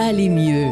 aller mieux.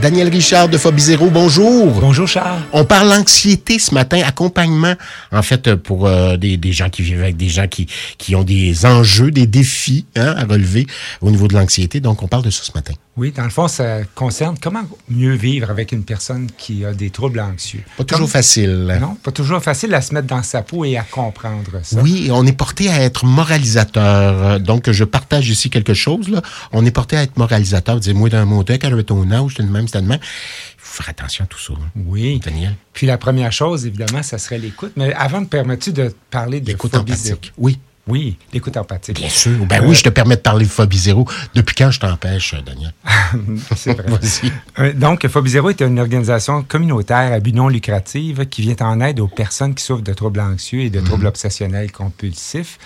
Daniel Richard de Phobie Zéro, bonjour. Bonjour Charles. On parle d'anxiété ce matin, accompagnement, en fait, pour euh, des, des, gens qui vivent avec des gens qui, qui ont des enjeux, des défis hein, à relever au niveau de l'anxiété. Donc, on parle de ça ce matin. Oui, dans le fond, ça concerne comment mieux vivre avec une personne qui a des troubles anxieux. Pas toujours facile. Non, pas toujours facile à se mettre dans sa peau et à comprendre ça. Oui, on est porté à être moralisateur. Donc, je partage ici quelque chose. Là. On est porté à être moralisateur. Dis-moi d'un mot, quand j'avais ton âge, c'était de même, c'était de même. Il faut faire attention à tout ça. Hein. Oui. Daniel. Puis la première chose, évidemment, ça serait l'écoute. Mais avant, me permets-tu de parler de l'écoute empathique? Oui. Oui, l'écoute empathique. Bien sûr. Ben oui, je te permets de parler de Phobie Zéro. Depuis quand je t'empêche, Daniel? C'est vrai. Euh, donc, Phobie Zéro est une organisation communautaire à but non lucratif qui vient en aide aux personnes qui souffrent de troubles anxieux et de troubles mhm. obsessionnels compulsifs.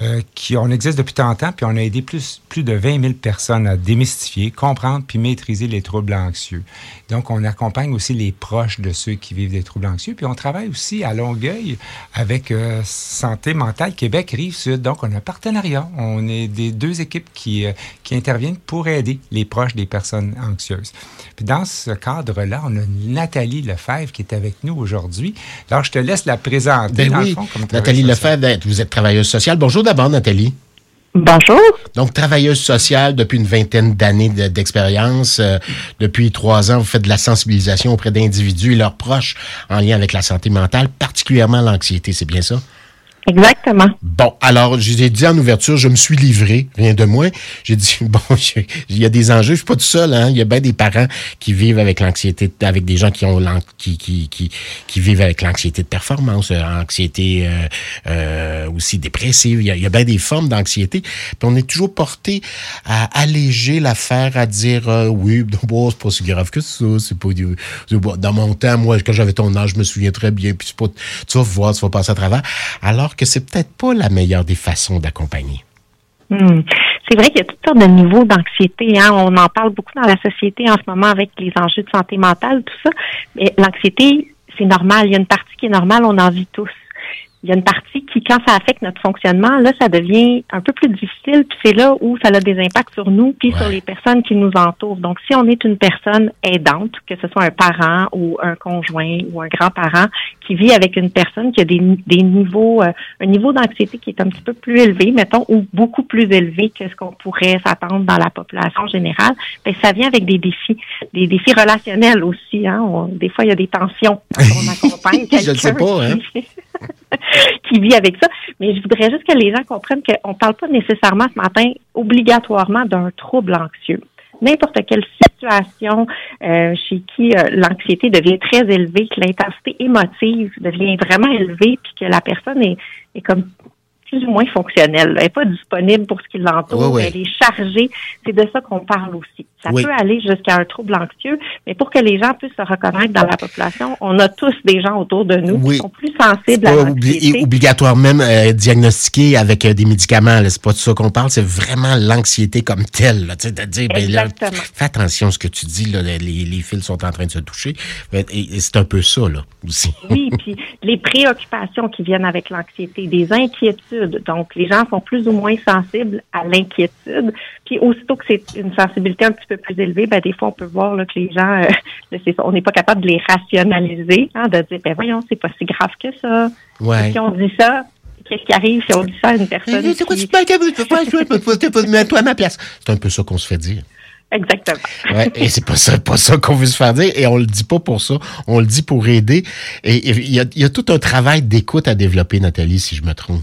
Euh, qui, on existe depuis tant de temps, puis on a aidé plus, plus de 20 000 personnes à démystifier, comprendre puis maîtriser les troubles anxieux. Donc, on accompagne aussi les proches de ceux qui vivent des troubles anxieux. Puis, on travaille aussi à Longueuil avec euh, Santé mentale Québec Rive-Sud. Donc, on a un partenariat. On est des deux équipes qui, euh, qui interviennent pour aider les proches des personnes anxieuses. Puis, dans ce cadre-là, on a Nathalie Lefebvre qui est avec nous aujourd'hui. Alors, je te laisse la présenter. Ben oui. Fond, comme Nathalie Lefebvre, vous êtes travailleuse sociale. Bonjour d'abord, Nathalie. Bonjour. Donc, travailleuse sociale depuis une vingtaine d'années d'expérience. Euh, depuis trois ans, vous faites de la sensibilisation auprès d'individus et leurs proches en lien avec la santé mentale, particulièrement l'anxiété, c'est bien ça? Exactement. Bon, alors, j'ai dit en ouverture, je me suis livré, rien de moins. J'ai dit, bon, il y a des enjeux, je suis pas tout seul, hein. Il y a bien des parents qui vivent avec l'anxiété, avec des gens qui ont qui, qui, qui, qui vivent avec l'anxiété de performance, euh, anxiété euh, euh, aussi dépressive. Il y, a, il a bien des formes d'anxiété. Puis on est toujours porté à alléger l'affaire, à dire, euh, oui, bon, c'est pas si grave que ça. C'est pas, dans mon temps, moi, quand j'avais ton âge, je me souviens très bien. Puis c'est pas, tu vas voir, tu vas passer à travers. Alors que c'est peut-être pas la meilleure des façons d'accompagner. Hmm. C'est vrai qu'il y a toutes sortes de niveaux d'anxiété. Hein. On en parle beaucoup dans la société en ce moment avec les enjeux de santé mentale, tout ça. Mais l'anxiété, c'est normal. Il y a une partie qui est normale, on en vit tous il y a une partie qui, quand ça affecte notre fonctionnement, là, ça devient un peu plus difficile, puis c'est là où ça a des impacts sur nous, puis sur les personnes qui nous entourent. Donc, si on est une personne aidante, que ce soit un parent ou un conjoint ou un grand-parent qui vit avec une personne qui a des, des niveaux, euh, un niveau d'anxiété qui est un petit peu plus élevé, mettons, ou beaucoup plus élevé que ce qu'on pourrait s'attendre dans la population générale, bien, ça vient avec des défis, des défis relationnels aussi. Hein. des fois, il y a des tensions quand on accompagne quelqu'un. Je ne sais pas, hein? qui vit avec ça. Mais je voudrais juste que les gens comprennent qu'on ne parle pas nécessairement ce matin obligatoirement d'un trouble anxieux. N'importe quelle situation euh, chez qui euh, l'anxiété devient très élevée, que l'intensité émotive devient vraiment élevée, puis que la personne est, est comme plus ou moins fonctionnelle. Elle n'est pas disponible pour ce qui l'entoure. Elle est chargée. C'est de ça qu'on parle aussi. Ça peut aller jusqu'à un trouble anxieux, mais pour que les gens puissent se reconnaître dans la population, on a tous des gens autour de nous qui sont plus sensibles à l'anxiété. obligatoirement même euh, diagnostiqué avec euh, des médicaments. C'est pas de ça qu'on parle. C'est vraiment l'anxiété comme telle. Là, de dire, ben, là, fais attention à ce que tu dis. Là, les, les fils sont en train de se toucher. Et, c'est un peu ça là aussi. oui, puis les préoccupations qui viennent avec l'anxiété, des inquiétudes. Donc, les gens sont plus ou moins sensibles à l'inquiétude. Puis aussitôt que c'est une sensibilité un petit peu plus élevée, ben des fois on peut voir là, que les gens, euh, on n'est pas capable de les rationaliser, hein, de dire ben voyons, c'est pas si grave que ça. Ouais. Si on dit ça, qu'est-ce qui arrive si on dit ça à une personne C'est quoi tu peux pas toi à ma place. C'est un peu ça qu'on se fait dire. Exactement. ouais, et c'est pas ça, pas ça qu'on veut se faire dire, et on le dit pas pour ça, on le dit pour aider. Et il y a, y a tout un travail d'écoute à développer, Nathalie, si je me trompe.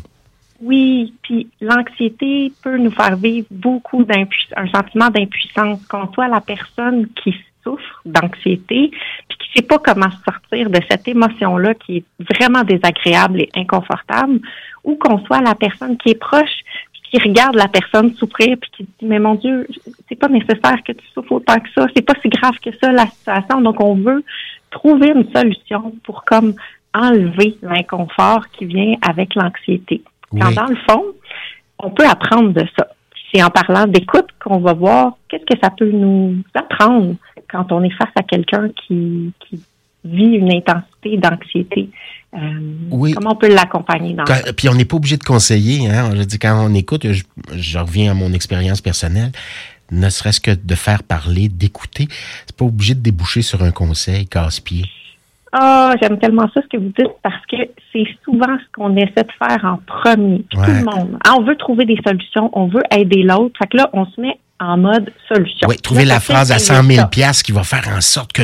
Oui, puis l'anxiété peut nous faire vivre beaucoup d'impuissance, un sentiment d'impuissance qu'on soit la personne qui souffre d'anxiété, puis qui sait pas comment sortir de cette émotion-là qui est vraiment désagréable et inconfortable, ou qu'on soit la personne qui est proche, qui regarde la personne souffrir, puis qui dit mais mon Dieu, c'est pas nécessaire que tu souffres autant que ça, c'est pas si grave que ça la situation, donc on veut trouver une solution pour comme enlever l'inconfort qui vient avec l'anxiété. Quand dans le fond, on peut apprendre de ça. C'est en parlant d'écoute qu'on va voir qu'est-ce que ça peut nous apprendre quand on est face à quelqu'un qui, vit une intensité d'anxiété. Euh, oui. Comment on peut l'accompagner dans ça? Puis on n'est pas obligé de conseiller. Hein? Je dis quand on écoute, je, reviens à mon expérience personnelle. ne serait-ce que de faire parler, d'écouter. C'est pas obligé de déboucher sur un conseil casse-pied. Ah, j'aime tellement ça ce que vous dites parce que c'est souvent ce qu'on essaie de faire en premier. Tout le monde. Ah, on veut trouver des solutions, on veut aider l'autre. Fait que là, on se met en mode solution. Oui, trouver la phrase à 100 000 qui va faire en sorte que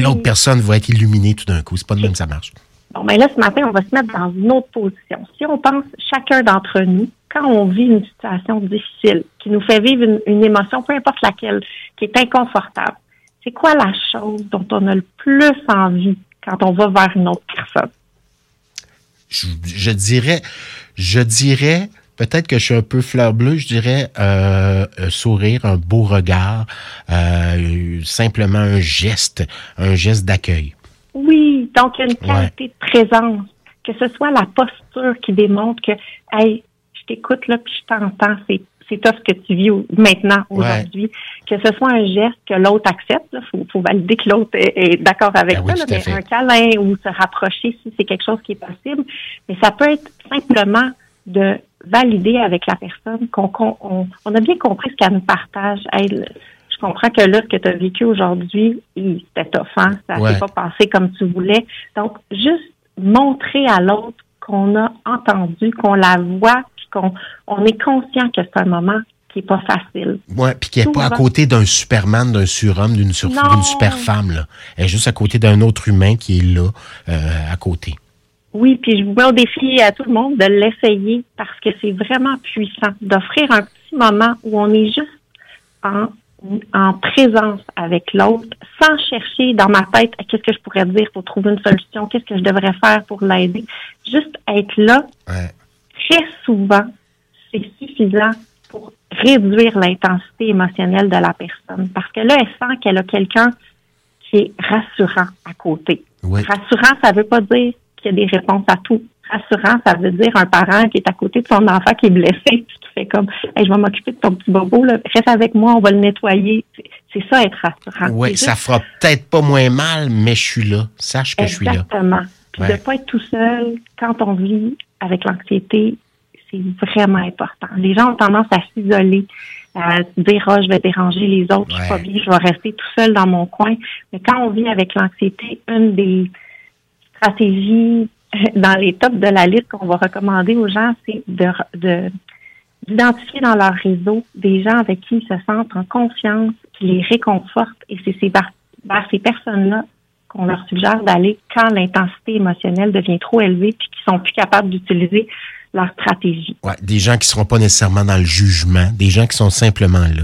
l'autre personne va être illuminée tout d'un coup. C'est pas de même que ça marche. Bon, ben là, ce matin, on va se mettre dans une autre position. Si on pense chacun d'entre nous, quand on vit une situation difficile, qui nous fait vivre une, une émotion, peu importe laquelle, qui est inconfortable, c'est quoi la chose dont on a le plus envie quand on va vers une autre personne? Je, dirais, je dirais, peut-être que je suis un peu fleur bleue, je dirais euh, un sourire, un beau regard, euh, simplement un geste, un geste d'accueil. Oui, donc une qualité de présence, que ce soit la posture qui démontre que, hey, je t'écoute là, puis je t'entends, c'est c'est ce que tu vis maintenant, aujourd'hui. Que ce soit un geste que l'autre accepte, il faut, valider que l'autre est, d'accord avec ben ça, mais un câlin ou se rapprocher si c'est quelque chose qui est possible. Mais ça peut être simplement de valider avec la personne qu'on on, a bien compris ce qu'elle nous partage. je comprends que là, ce que tu as vécu aujourd'hui, c'était offensant, ça ne s'est pas passé comme tu voulais. Donc, juste montrer à l'autre qu'on a entendu, qu'on la voit, on est conscient que c'est un moment qui n'est pas facile. Oui, puis qui n'est pas à côté d'un superman, d'un surhomme, d'une super femme. Là. Elle est juste à côté d'un autre humain qui est là, euh, à côté. Oui, puis je vous mets au défi à tout le monde de l'essayer parce que c'est vraiment puissant d'offrir un petit moment où on est juste en, en présence avec l'autre sans chercher dans ma tête qu'est-ce que je pourrais dire pour trouver une solution, qu'est-ce que je devrais faire pour l'aider. Juste être là, souvent, c'est suffisant pour réduire l'intensité émotionnelle de la personne. Parce que là, elle sent qu'elle a quelqu'un qui est rassurant à côté. Rassurant, ça ne veut pas dire qu'il y a des réponses à tout. Rassurant, ça veut dire un parent qui est à côté de son enfant qui est blessé, puis qui fait comme hey, je vais m'occuper de ton petit bobo, là. reste avec moi, on va le nettoyer. C'est ça être rassurant. Oui, ça fera peut-être pas moins mal, mais je suis là. Sache que je suis là. Exactement. Puis de ne pas être tout seul quand on vit avec l'anxiété, c'est vraiment important. Les gens ont tendance à s'isoler, à se dire oh, je vais déranger les autres, je suis pas bien, je vais rester tout seul dans mon coin. Mais quand on vit avec l'anxiété, une des stratégies dans les tops de la liste qu'on va recommander aux gens, c'est de, d'identifier dans leur réseau des gens avec qui ils se sentent en confiance, qui les réconfortent. Et c'est ces, vers ces personnes-là qu'on leur suggère d'aller quand l'intensité émotionnelle devient trop élevée puis qu'ils sont plus capables d'utiliser leur stratégie. Ouais, des gens qui ne seront pas nécessairement dans le jugement, des gens qui sont simplement là.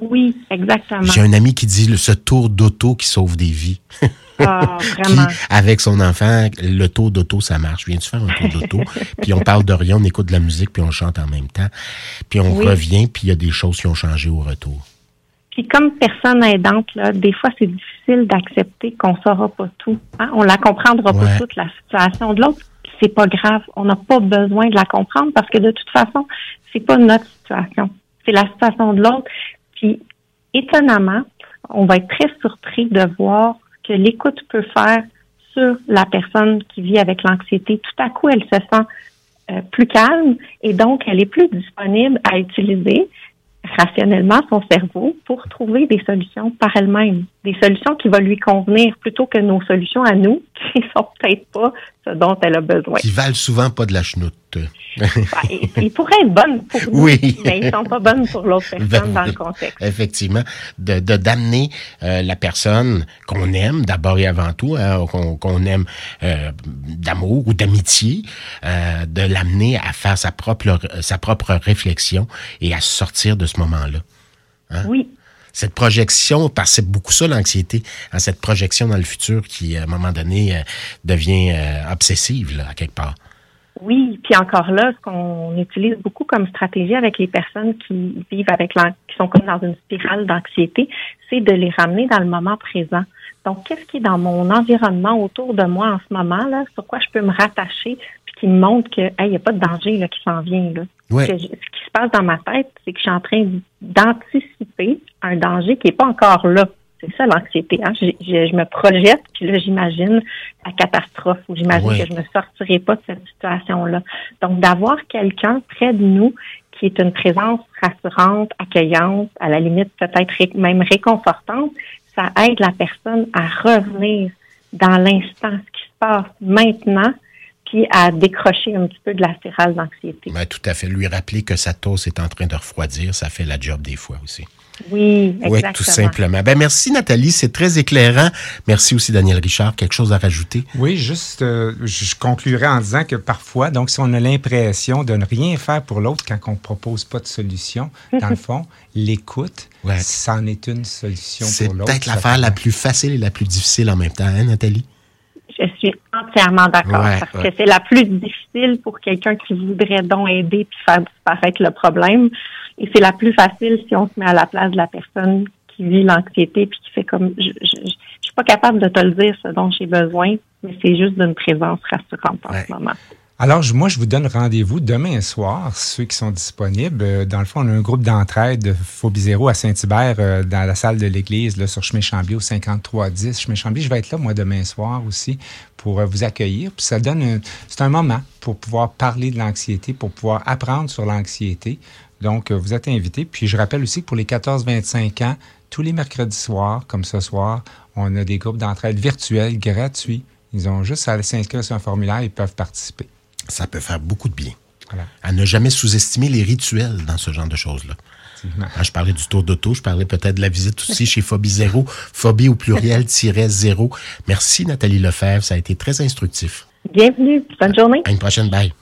Oui, exactement. J'ai un ami qui dit ce tour d'auto qui sauve des vies. Ah, vraiment. avec son enfant, le tour d'auto, ça marche. Viens-tu faire un tour d'auto? puis on parle de rien, on écoute de la musique, puis on chante en même temps. Puis on revient, puis il y a des choses qui ont changé au retour. Puis comme personne aidante, là, des fois, c'est difficile d'accepter qu'on ne saura pas tout. Hein? On la comprendra pas toute la situation de l'autre. C'est pas grave. On n'a pas besoin de la comprendre parce que de toute façon, c'est pas notre situation. C'est la situation de l'autre. Puis, étonnamment, on va être très surpris de voir que l'écoute peut faire sur la personne qui vit avec l'anxiété. Tout à coup, elle se sent euh, plus calme et donc elle est plus disponible à utiliser rationnellement son cerveau pour trouver des solutions par elle-même, des solutions qui vont lui convenir plutôt que nos solutions à nous qui sont peut-être pas ce dont elle a besoin. Qui valent souvent pas de la chenoute. Ben, ils pourraient être bonnes pour nous, oui. mais ils sont pas bonnes pour l'autre ben personne dans le contexte. Effectivement, de d'amener euh, la personne qu'on aime d'abord et avant tout, hein, qu'on aime euh, d'amour ou d'amitié, euh, de l'amener à faire sa propre sa propre réflexion et à sortir de ce moment-là. Hein? Oui. Cette projection, c'est beaucoup ça l'anxiété, hein, cette projection dans le futur qui, à un moment donné, devient obsessive, là, à quelque part. Oui, puis encore là, ce qu'on utilise beaucoup comme stratégie avec les personnes qui vivent avec qui sont comme dans une spirale d'anxiété, c'est de les ramener dans le moment présent. Donc, qu'est-ce qui est dans mon environnement autour de moi en ce moment là, sur quoi je peux me rattacher, puis qui me montre que il n'y a pas de danger là, qui s'en vient là? Ce qui se passe dans ma tête, c'est que je suis en train d'anticiper un danger qui n'est pas encore là. C'est ça l'anxiété. Hein? Je, me projette, puis là, j'imagine la catastrophe ou j'imagine que je ne sortirai pas de cette situation-là. Donc, d'avoir quelqu'un près de nous qui est une présence rassurante, accueillante, à la limite peut-être même réconfortante, ça aide la personne à revenir dans l'instant, ce qui se passe maintenant, puis à décrocher un petit peu de la spirale d'anxiété. Ben, tout à fait. Lui rappeler que sa tosse est en train de refroidir, ça fait la job des fois aussi. Oui, exactement. Oui, tout simplement. Ben, merci Nathalie, c'est très éclairant. Merci aussi Daniel Richard. Quelque chose à rajouter? Oui, juste, euh, je conclurai en disant que parfois, donc si on a l'impression de ne rien faire pour l'autre quand on ne propose pas de solution, dans le fond, l'écoute, ça en est une solution pour l'autre. C'est peut-être l'affaire la plus facile et la plus difficile en même temps, hein, Nathalie? Je suis entièrement d'accord parce que c'est la plus difficile pour quelqu'un qui voudrait donc aider puis faire disparaître le problème. Et c'est la plus facile si on se met à la place de la personne qui vit l'anxiété puis qui fait comme je, je, suis pas capable de te le dire ce dont j'ai besoin, mais c'est juste d'une présence rassurante en ce moment. Alors, moi, je vous donne rendez-vous demain soir, ceux qui sont disponibles. Euh, dans le fond, on a un groupe d'entraide de Phobie Zéro à Saint-Hubert, euh, dans la salle de l'église, là, sur chemin Chambier, au 5310 chemin Chambier. Je vais être là, moi, demain soir aussi, pour euh, vous accueillir. Puis ça donne, c'est un moment pour pouvoir parler de l'anxiété, pour pouvoir apprendre sur l'anxiété. Donc, vous êtes invités. Puis je rappelle aussi que pour les 14-25 ans, tous les mercredis soirs, comme ce soir, on a des groupes d'entraide virtuels gratuits. Ils ont juste à s'inscrire sur un formulaire, ils peuvent participer ça peut faire beaucoup de bien. À ne jamais sous-estimer les rituels dans ce genre de choses-là. Quand je parlais du tour d'auto, je parlais peut-être de la visite aussi chez Phobie Zéro. Phobie au pluriel zéro. Merci Nathalie Lefebvre, ça a été très instructif. Bienvenue, bonne journée. À une prochaine, bye.